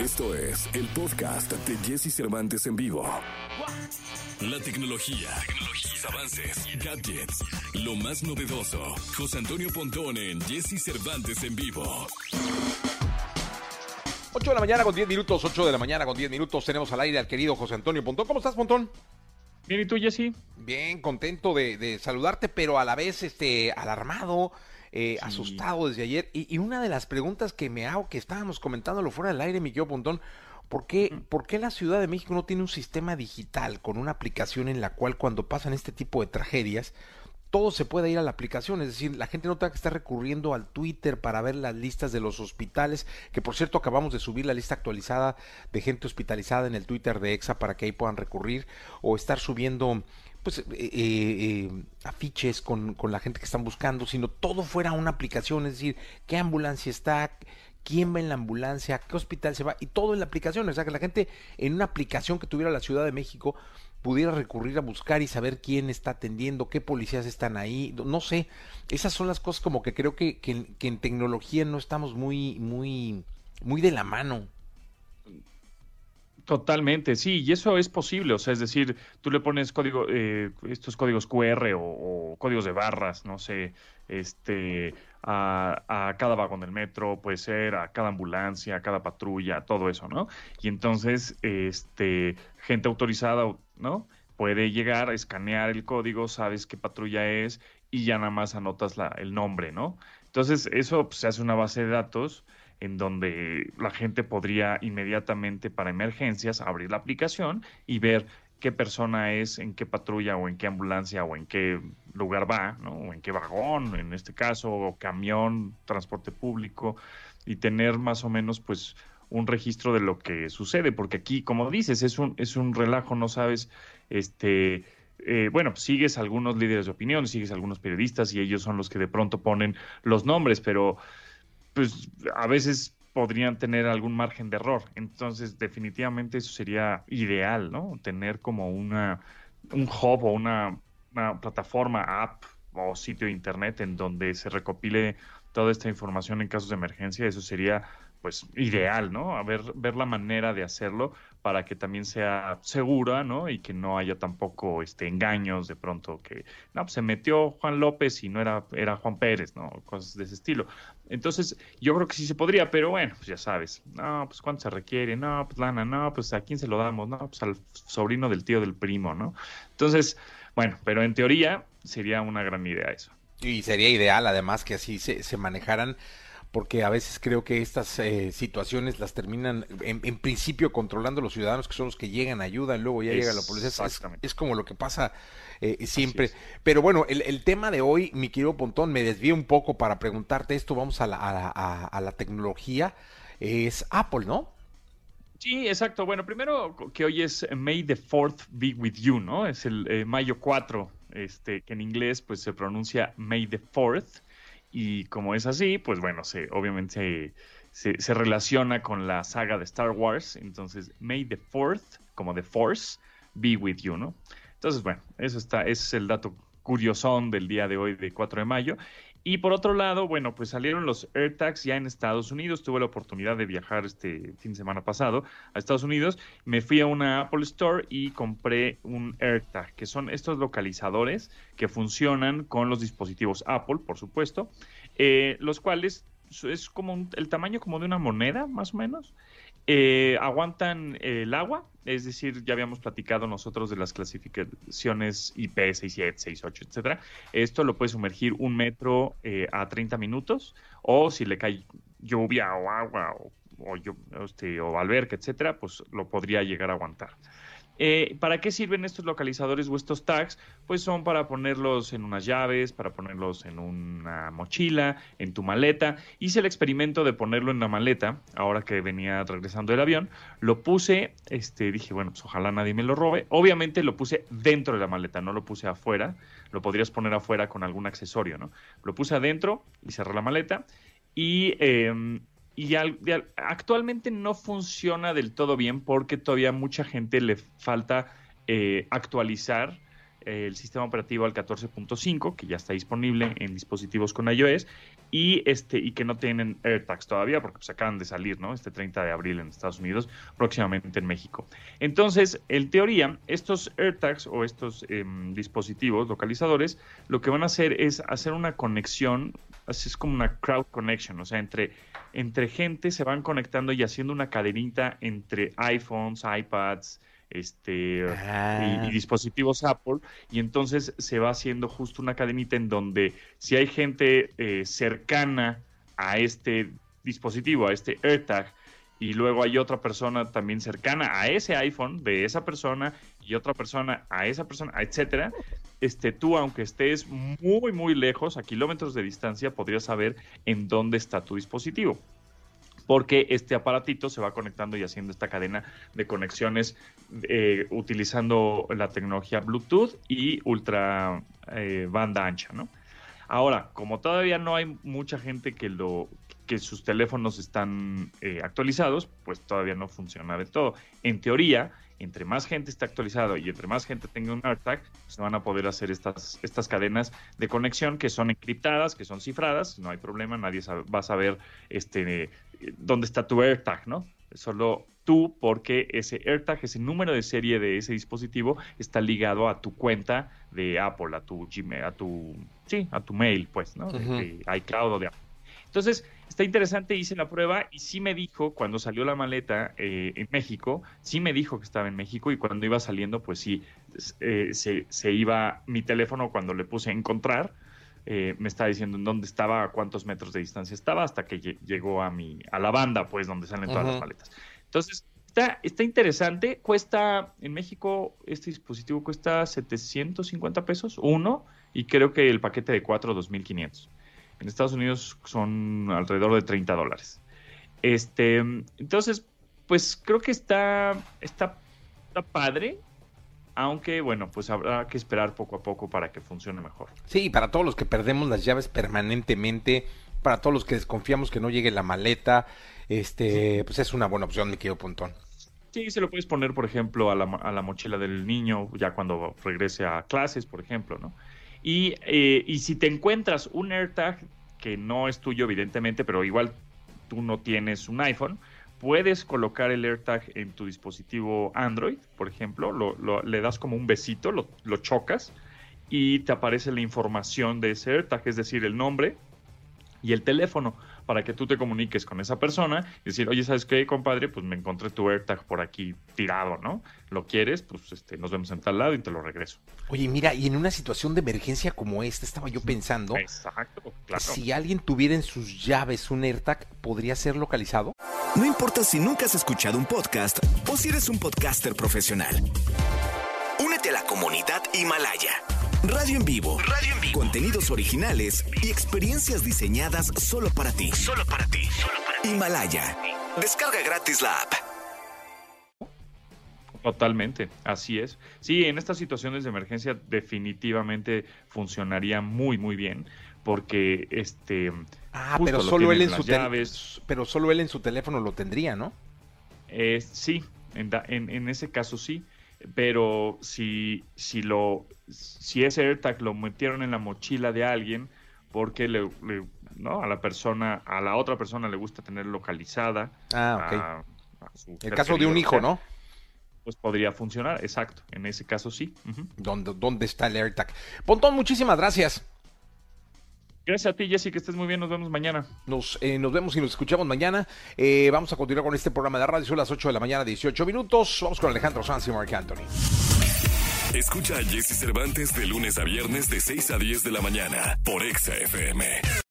Esto es el podcast de Jesse Cervantes en vivo. La tecnología, tecnología, avances, gadgets, lo más novedoso. José Antonio Pontón en Jesse Cervantes en vivo. 8 de la mañana con 10 minutos, 8 de la mañana con 10 minutos. Tenemos al aire al querido José Antonio Pontón. ¿Cómo estás, Pontón? Bien, ¿y tú, Jesse? Bien, contento de, de saludarte, pero a la vez este, alarmado, eh, asustado desde ayer. Y, y, una de las preguntas que me hago, que estábamos comentándolo fuera del aire, mi querido Pontón, ¿por qué, ¿por qué la Ciudad de México no tiene un sistema digital con una aplicación en la cual cuando pasan este tipo de tragedias, todo se puede ir a la aplicación, es decir, la gente no tenga que estar recurriendo al Twitter para ver las listas de los hospitales, que por cierto acabamos de subir la lista actualizada de gente hospitalizada en el Twitter de EXA para que ahí puedan recurrir, o estar subiendo pues eh, eh, afiches con, con, la gente que están buscando, sino todo fuera una aplicación, es decir, qué ambulancia está, quién va en la ambulancia, qué hospital se va, y todo en la aplicación, o sea, que la gente en una aplicación que tuviera la Ciudad de México pudiera recurrir a buscar y saber quién está atendiendo, qué policías están ahí, no sé, esas son las cosas como que creo que, que, en tecnología no estamos muy, muy, muy de la mano. Totalmente, sí, y eso es posible, o sea, es decir, tú le pones código, eh, estos códigos QR o, o, códigos de barras, no sé, este, a, a, cada vagón del metro, puede ser, a cada ambulancia, a cada patrulla, todo eso, ¿no? Y entonces, este, gente autorizada, ¿no? Puede llegar, a escanear el código, sabes qué patrulla es y ya nada más anotas la, el nombre, ¿no? Entonces, eso pues, se hace una base de datos en donde la gente podría inmediatamente para emergencias abrir la aplicación y ver qué persona es, en qué patrulla o en qué ambulancia o en qué lugar va, ¿no? o en qué vagón, en este caso, o camión, transporte público, y tener más o menos pues un registro de lo que sucede, porque aquí, como dices, es un, es un relajo, no sabes, este, eh, bueno, sigues algunos líderes de opinión, sigues algunos periodistas y ellos son los que de pronto ponen los nombres, pero pues a veces podrían tener algún margen de error. Entonces, definitivamente eso sería ideal, ¿no? Tener como una un hub o una, una plataforma, app o sitio de internet en donde se recopile toda esta información en casos de emergencia, eso sería pues ideal, ¿no? A ver, ver la manera de hacerlo para que también sea segura, ¿no? Y que no haya tampoco este engaños de pronto que no, pues se metió Juan López y no era era Juan Pérez, ¿no? Cosas de ese estilo. Entonces, yo creo que sí se podría, pero bueno, pues ya sabes. No, pues cuánto se requiere, no, pues lana, no, pues a quién se lo damos, no, pues al sobrino del tío del primo, ¿no? Entonces, bueno, pero en teoría sería una gran idea eso. Y sería ideal además que así se, se manejaran porque a veces creo que estas eh, situaciones las terminan en, en, principio controlando los ciudadanos que son los que llegan a ayuda y luego ya llega la policía. Es, es, como lo que pasa eh, siempre. Pero bueno, el, el, tema de hoy, mi querido Pontón, me desvío un poco para preguntarte esto, vamos a la, a la, a, a la tecnología, es Apple, ¿no? Sí, exacto. Bueno, primero que hoy es May the 4th be with you, ¿no? Es el eh, mayo 4, este, que en inglés pues se pronuncia May the 4th y como es así, pues bueno, se, obviamente se, se, relaciona con la saga de Star Wars. Entonces, May the Fourth, como The Force, be with you, ¿no? Entonces, bueno, eso está, ese es el dato curiosón del día de hoy, de 4 de mayo. Y por otro lado, bueno, pues salieron los AirTags ya en Estados Unidos. Tuve la oportunidad de viajar este fin de semana pasado a Estados Unidos. Me fui a una Apple Store y compré un AirTag, que son estos localizadores que funcionan con los dispositivos Apple, por supuesto, eh, los cuales es como un, el tamaño como de una moneda, más o menos. Eh, aguantan el agua, es decir, ya habíamos platicado nosotros de las clasificaciones IP 67, 68, etcétera. Esto lo puede sumergir un metro eh, a 30 minutos, o si le cae lluvia o agua o, o, este, alberca, etcétera, pues lo podría llegar a aguantar. Eh, ¿Para qué sirven estos localizadores o estos tags? Pues son para ponerlos en unas llaves, para ponerlos en una mochila, en tu maleta. Hice el experimento de ponerlo en la maleta, ahora que venía regresando del avión. Lo puse, este, dije, bueno, pues ojalá nadie me lo robe. Obviamente lo puse dentro de la maleta, no lo puse afuera. Lo podrías poner afuera con algún accesorio, ¿no? Lo puse adentro y cerré la maleta. Y eh, y al, al, actualmente no funciona del todo bien porque todavía mucha gente le falta eh, actualizar eh, el sistema operativo al 14.5, que ya está disponible en dispositivos con iOS, y este y que no tienen AirTags todavía porque pues acaban de salir, ¿no? Este 30 de abril en Estados Unidos, próximamente en México. Entonces, en teoría, estos AirTags o estos em, dispositivos localizadores, lo que van a hacer es hacer una conexión, así es como una crowd connection, o sea, entre entre gente se van conectando y haciendo una cadenita entre iPhones, iPads, este y, Ah. dispositivos Apple y entonces se va haciendo justo una cadenita en donde si hay gente eh, cercana a este dispositivo, a este AirTag y luego hay otra persona también cercana a ese iPhone de esa persona y otra persona a esa persona, etcétera, este tú aunque estés muy muy lejos, a kilómetros de distancia, podrías saber en dónde está tu dispositivo porque este aparatito se va conectando y haciendo esta cadena de conexiones eh, utilizando la tecnología Bluetooth y ultra eh, banda ancha, ¿no? Ahora, como todavía no hay mucha gente que lo que sus teléfonos están eh, actualizados, pues todavía no funciona de todo. En teoría, entre más gente esté actualizado y entre más gente tenga un AirTag, se van a poder hacer estas, estas cadenas de conexión que son encriptadas, que son cifradas, no hay problema, nadie sabe- va a saber este, eh, dónde está tu AirTag, ¿no? Solo tú, porque ese AirTag, ese número de serie de ese dispositivo está ligado a tu cuenta de Apple, a tu Gmail, a tu, sí, a tu mail, pues, ¿no? De iCloud o de Apple. Entonces, está interesante, hice la prueba y sí me dijo, cuando salió la maleta eh, en México, sí me dijo que estaba en México y cuando iba saliendo, pues sí, eh, se, se iba mi teléfono cuando le puse encontrar, eh, me estaba diciendo en dónde estaba, a cuántos metros de distancia estaba, hasta que lle- llegó a mi, a la banda, pues, donde salen todas las maletas. Entonces, está, está interesante, cuesta, en México, este dispositivo cuesta 750 pesos, uno, y creo que el paquete de cuatro, 2.500. En Estados Unidos son alrededor de 30 dólares. Este, entonces, pues creo que está, está, está padre, aunque bueno, pues habrá que esperar poco a poco para que funcione mejor. Sí, para todos los que perdemos las llaves permanentemente, para todos los que desconfiamos que no llegue la maleta, este, pues es una buena opción, mi querido Pontón. Sí, se lo puedes poner, por ejemplo, a la, a la mochila del niño ya cuando regrese a clases, por ejemplo, ¿no? Y, eh, y si te encuentras un AirTag que no es tuyo, evidentemente, pero igual tú no tienes un iPhone, puedes colocar el AirTag en tu dispositivo Android, por ejemplo, lo, lo- le das como un besito, lo, lo chocas y te aparece la información de ese AirTag, es decir, el nombre y el teléfono para que tú te comuniques con esa persona y decir, oye, ¿sabes qué, compadre? Pues me encontré tu AirTag por aquí tirado, ¿no? ¿Lo quieres? Pues este, nos vemos en tal lado y te lo regreso. Oye, mira, y en una situación de emergencia como esta, estaba yo pensando, Exacto, claro. si alguien tuviera en sus llaves un AirTag, ¿podría ser localizado? No importa si nunca has escuchado un podcast o si eres un podcaster profesional. Únete a la comunidad Himalaya. Radio en vivo. Radio en vivo. Contenidos originales y experiencias diseñadas solo para ti. Solo para ti. Himalaya. Descarga gratis la app. Totalmente, así es. Sí, en estas situaciones de emergencia definitivamente funcionaría muy, muy bien porque este... Ah, pero lo solo él en su llaves. pero solo él en su teléfono lo tendría, ¿no? Eh, sí, en, da- en- en ese caso sí, pero si, si, lo, si ese AirTag lo metieron en la mochila de alguien porque le, le- ¿no? a la persona, a la otra persona le gusta tener localizada. Ah, ok. a- a su El caso de un hijo, ¿no? Pues podría funcionar, exacto. En ese caso sí. ¿Dónde, ¿Dónde está el AirTag? Pontón, muchísimas gracias. Gracias a ti, Jessy, que estés muy bien. Nos vemos mañana. Nos, eh, nos vemos y nos escuchamos mañana. Eh, vamos a continuar con este programa de radio. Son las 8 de la mañana, 18 minutos. Vamos con Alejandro Sanz y Mark Anthony. Escucha a Jesse Cervantes de lunes a viernes de 6 a 10 de la mañana por Exa FM.